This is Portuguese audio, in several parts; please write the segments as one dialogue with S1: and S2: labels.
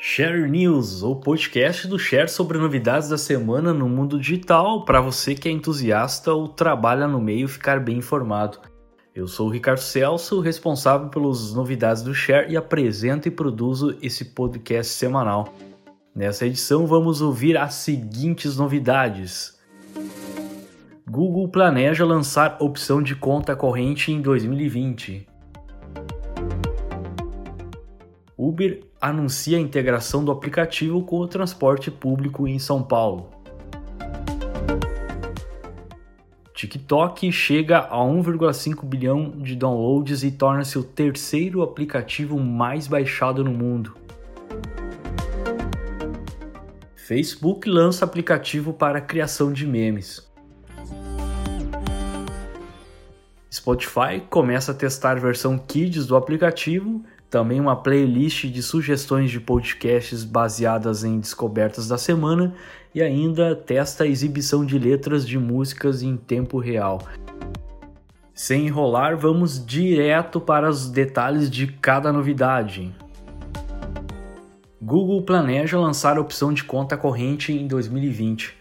S1: Share News, o podcast do Share sobre novidades da semana no mundo digital para você que é entusiasta ou trabalha no meio ficar bem informado. Eu sou o Ricardo Celso, responsável pelas novidades do Share e apresento e produzo esse podcast semanal. Nessa edição vamos ouvir as seguintes novidades. Google planeja lançar opção de conta corrente em 2020. Uber anuncia a integração do aplicativo com o transporte público em São Paulo. TikTok chega a 1,5 bilhão de downloads e torna-se o terceiro aplicativo mais baixado no mundo. Facebook lança aplicativo para criação de memes. Spotify começa a testar a versão Kids do aplicativo também uma playlist de sugestões de podcasts baseadas em descobertas da semana e ainda testa a exibição de letras de músicas em tempo real. Sem enrolar, vamos direto para os detalhes de cada novidade. Google planeja lançar a opção de conta corrente em 2020.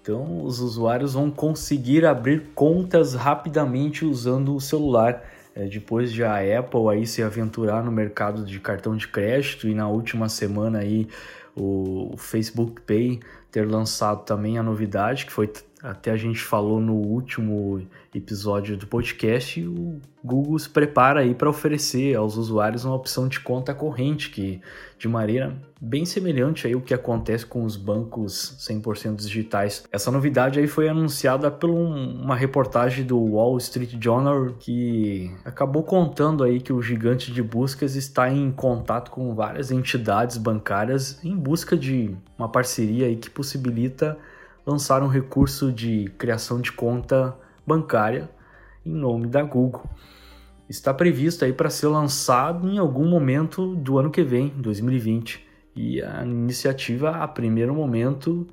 S1: Então, os usuários vão conseguir abrir contas rapidamente usando o celular é, depois de a Apple aí se aventurar no mercado de cartão de crédito e na última semana aí o Facebook Pay ter lançado também a novidade que foi até a gente falou no último episódio do podcast, o Google se prepara aí para oferecer aos usuários uma opção de conta corrente que de maneira bem semelhante aí o que acontece com os bancos 100% digitais. Essa novidade aí foi anunciada por um, uma reportagem do Wall Street Journal que acabou contando aí que o gigante de buscas está em contato com várias entidades bancárias em busca de uma parceria aí que possibilita lançar um recurso de criação de conta bancária em nome da Google. Está previsto aí para ser lançado em algum momento do ano que vem, 2020. E a iniciativa, a primeiro momento,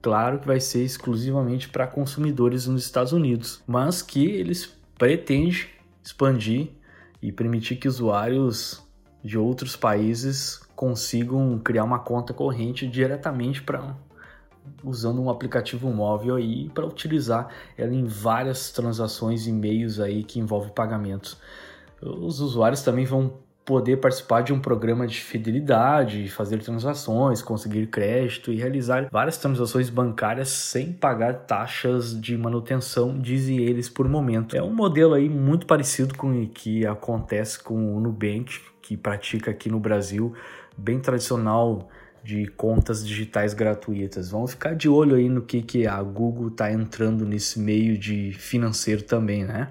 S1: claro que vai ser exclusivamente para consumidores nos Estados Unidos, mas que eles pretendem expandir e permitir que usuários de outros países consigam criar uma conta corrente diretamente para usando um aplicativo móvel aí para utilizar ela em várias transações e meios aí que envolvem pagamentos. Os usuários também vão poder participar de um programa de fidelidade, fazer transações, conseguir crédito e realizar várias transações bancárias sem pagar taxas de manutenção, dizem eles por momento. É um modelo aí muito parecido com o que acontece com o Nubank, que pratica aqui no Brasil, bem tradicional de contas digitais gratuitas. Vamos ficar de olho aí no que, que a Google está entrando nesse meio de financeiro também, né?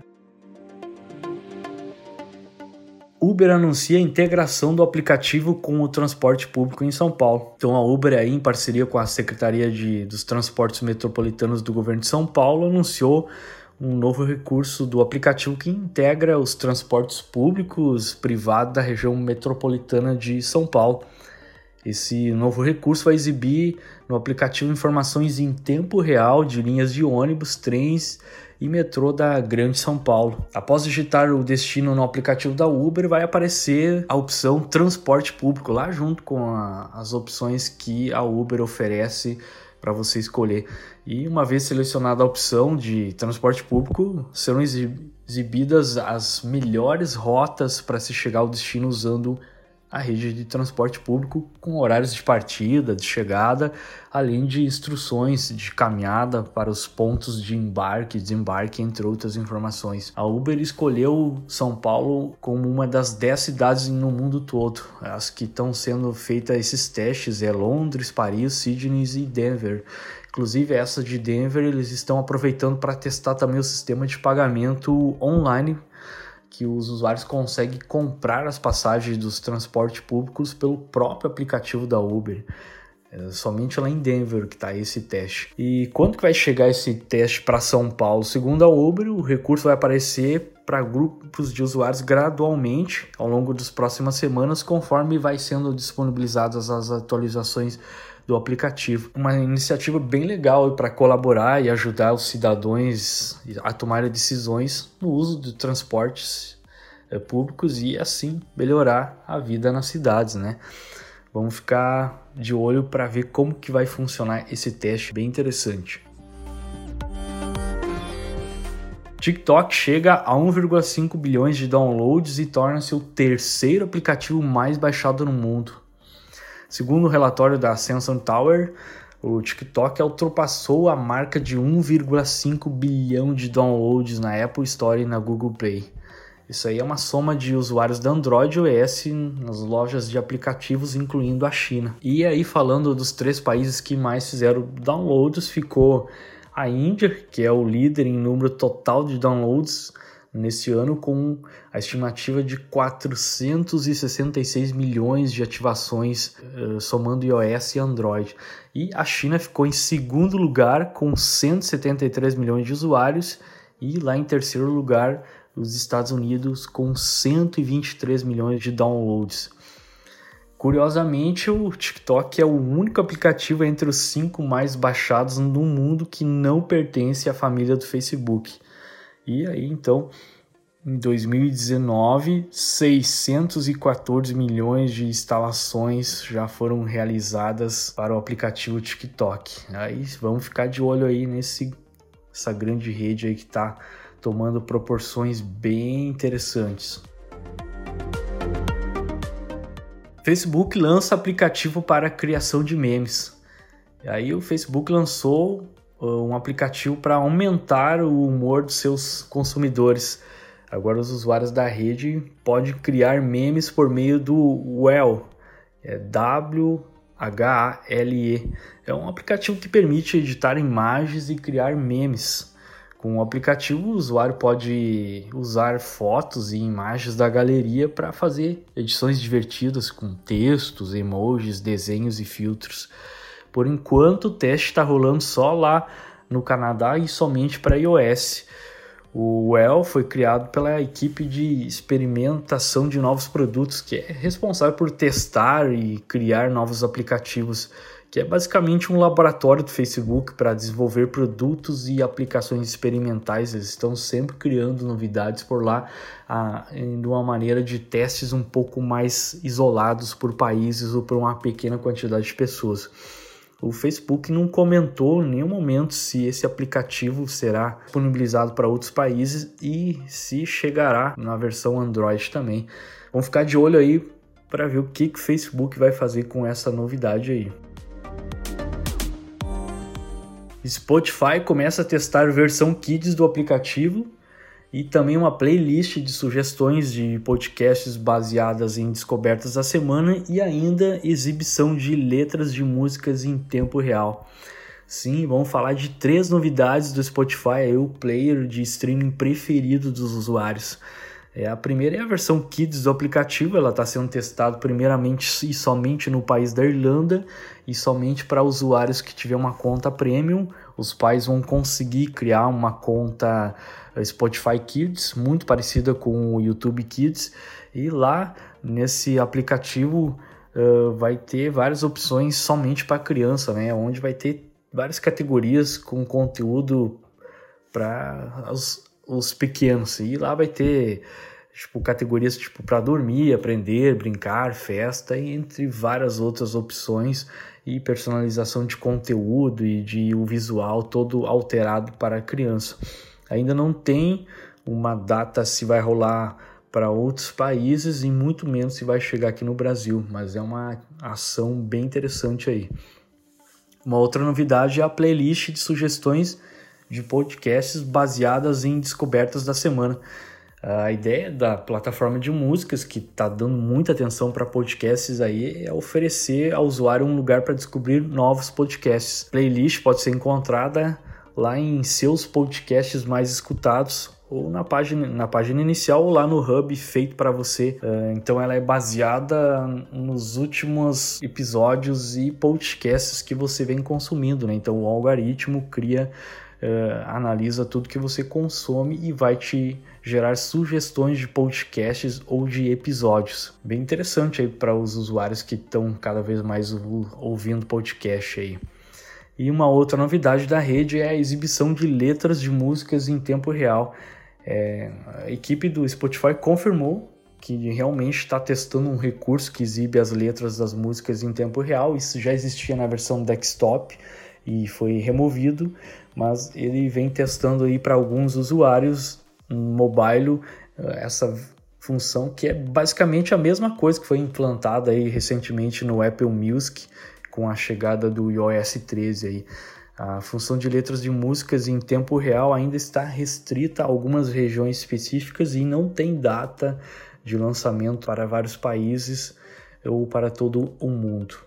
S1: Uber anuncia a integração do aplicativo com o transporte público em São Paulo. Então a Uber aí, em parceria com a Secretaria de, dos Transportes Metropolitanos do Governo de São Paulo, anunciou um novo recurso do aplicativo que integra os transportes públicos privados da região metropolitana de São Paulo. Esse novo recurso vai exibir no aplicativo informações em tempo real de linhas de ônibus, trens e metrô da Grande São Paulo. Após digitar o destino no aplicativo da Uber, vai aparecer a opção transporte público lá junto com a, as opções que a Uber oferece para você escolher. E uma vez selecionada a opção de transporte público, serão exibidas as melhores rotas para se chegar ao destino usando a rede de transporte público com horários de partida, de chegada, além de instruções de caminhada para os pontos de embarque, desembarque, entre outras informações. A Uber escolheu São Paulo como uma das 10 cidades no mundo todo. As que estão sendo feitas esses testes é Londres, Paris, Sydney e Denver. Inclusive essa de Denver eles estão aproveitando para testar também o sistema de pagamento online que os usuários conseguem comprar as passagens dos transportes públicos pelo próprio aplicativo da Uber. É somente lá em Denver que está esse teste. E quando que vai chegar esse teste para São Paulo? Segundo a Uber, o recurso vai aparecer para grupos de usuários gradualmente ao longo das próximas semanas, conforme vai sendo disponibilizadas as atualizações do aplicativo. Uma iniciativa bem legal para colaborar e ajudar os cidadãos a tomar decisões no uso de transportes eh, públicos e assim melhorar a vida nas cidades, né? Vamos ficar de olho para ver como que vai funcionar esse teste bem interessante. TikTok chega a 1,5 bilhões de downloads e torna-se o terceiro aplicativo mais baixado no mundo. Segundo o relatório da Sensor Tower, o TikTok ultrapassou a marca de 1,5 bilhão de downloads na Apple Store e na Google Play. Isso aí é uma soma de usuários da Android iOS nas lojas de aplicativos, incluindo a China. E aí, falando dos três países que mais fizeram downloads, ficou a Índia, que é o líder em número total de downloads nesse ano, com a estimativa de 466 milhões de ativações, uh, somando iOS e Android. E a China ficou em segundo lugar, com 173 milhões de usuários, e lá em terceiro lugar os Estados Unidos com 123 milhões de downloads. Curiosamente, o TikTok é o único aplicativo entre os cinco mais baixados no mundo que não pertence à família do Facebook. E aí, então, em 2019, 614 milhões de instalações já foram realizadas para o aplicativo TikTok. Aí vamos ficar de olho aí nesse essa grande rede aí que está tomando proporções bem interessantes. Facebook lança aplicativo para criação de memes. E aí o Facebook lançou um aplicativo para aumentar o humor dos seus consumidores. Agora os usuários da rede podem criar memes por meio do Well, é W H A L E. É um aplicativo que permite editar imagens e criar memes. Com o aplicativo, o usuário pode usar fotos e imagens da galeria para fazer edições divertidas com textos, emojis, desenhos e filtros. Por enquanto, o teste está rolando só lá no Canadá e somente para iOS. O Well foi criado pela equipe de experimentação de novos produtos, que é responsável por testar e criar novos aplicativos que é basicamente um laboratório do Facebook para desenvolver produtos e aplicações experimentais. Eles estão sempre criando novidades por lá, de uma maneira de testes um pouco mais isolados por países ou por uma pequena quantidade de pessoas. O Facebook não comentou em nenhum momento se esse aplicativo será disponibilizado para outros países e se chegará na versão Android também. Vamos ficar de olho aí para ver o que, que o Facebook vai fazer com essa novidade aí. Spotify começa a testar versão Kids do aplicativo e também uma playlist de sugestões de podcasts baseadas em descobertas da semana e ainda exibição de letras de músicas em tempo real. Sim, vamos falar de três novidades do Spotify, o player de streaming preferido dos usuários. É, a primeira é a versão Kids do aplicativo, ela está sendo testada primeiramente e somente no país da Irlanda e somente para usuários que tiver uma conta premium. Os pais vão conseguir criar uma conta eh, Spotify Kids, muito parecida com o YouTube Kids, e lá nesse aplicativo uh, vai ter várias opções somente para criança, né? Onde vai ter várias categorias com conteúdo para os, os pequenos. E lá vai ter tipo categorias tipo para dormir, aprender, brincar, festa, entre várias outras opções e personalização de conteúdo e de o visual todo alterado para a criança. Ainda não tem uma data se vai rolar para outros países e muito menos se vai chegar aqui no Brasil, mas é uma ação bem interessante aí. Uma outra novidade é a playlist de sugestões de podcasts baseadas em descobertas da semana. A ideia da plataforma de músicas, que está dando muita atenção para podcasts aí, é oferecer ao usuário um lugar para descobrir novos podcasts. Playlist pode ser encontrada lá em seus podcasts mais escutados ou na página, na página inicial ou lá no hub feito para você. É, então ela é baseada nos últimos episódios e podcasts que você vem consumindo, né? Então o algoritmo cria uh, analisa tudo que você consome e vai te gerar sugestões de podcasts ou de episódios. Bem interessante aí para os usuários que estão cada vez mais ouvindo podcast aí. E uma outra novidade da rede é a exibição de letras de músicas em tempo real. É, a equipe do Spotify confirmou que realmente está testando um recurso que exibe as letras das músicas em tempo real. Isso já existia na versão desktop e foi removido, mas ele vem testando aí para alguns usuários mobile eh, essa função que é basicamente a mesma coisa que foi implantada aí recentemente no Apple Music com a chegada do iOS 13 aí. A função de letras de músicas em tempo real ainda está restrita a algumas regiões específicas e não tem data de lançamento para vários países ou para todo o mundo.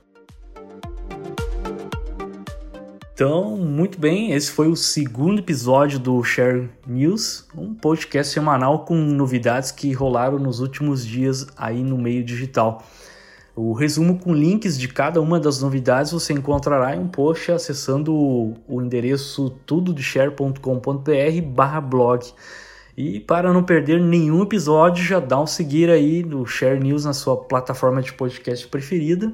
S1: Então, muito bem, esse foi o segundo episódio do Share News, um podcast semanal com novidades que rolaram nos últimos dias aí no meio digital. O resumo com links de cada uma das novidades você encontrará em um post acessando o, endereço tudodeshare.com.br blog. E para não perder nenhum episódio, já dá um seguir aí no Share News na sua plataforma de podcast preferida.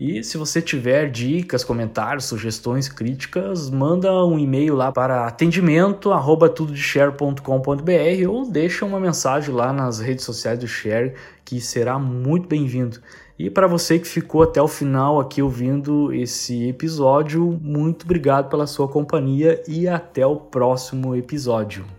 S1: E se você tiver dicas, comentários, sugestões, críticas, manda um e-mail lá para atendimento@tudodeshare.com.br ou deixa uma mensagem lá nas redes sociais do Share, que será muito bem-vindo. E para você que ficou até o final aqui ouvindo esse episódio, muito obrigado pela sua companhia e até o próximo episódio.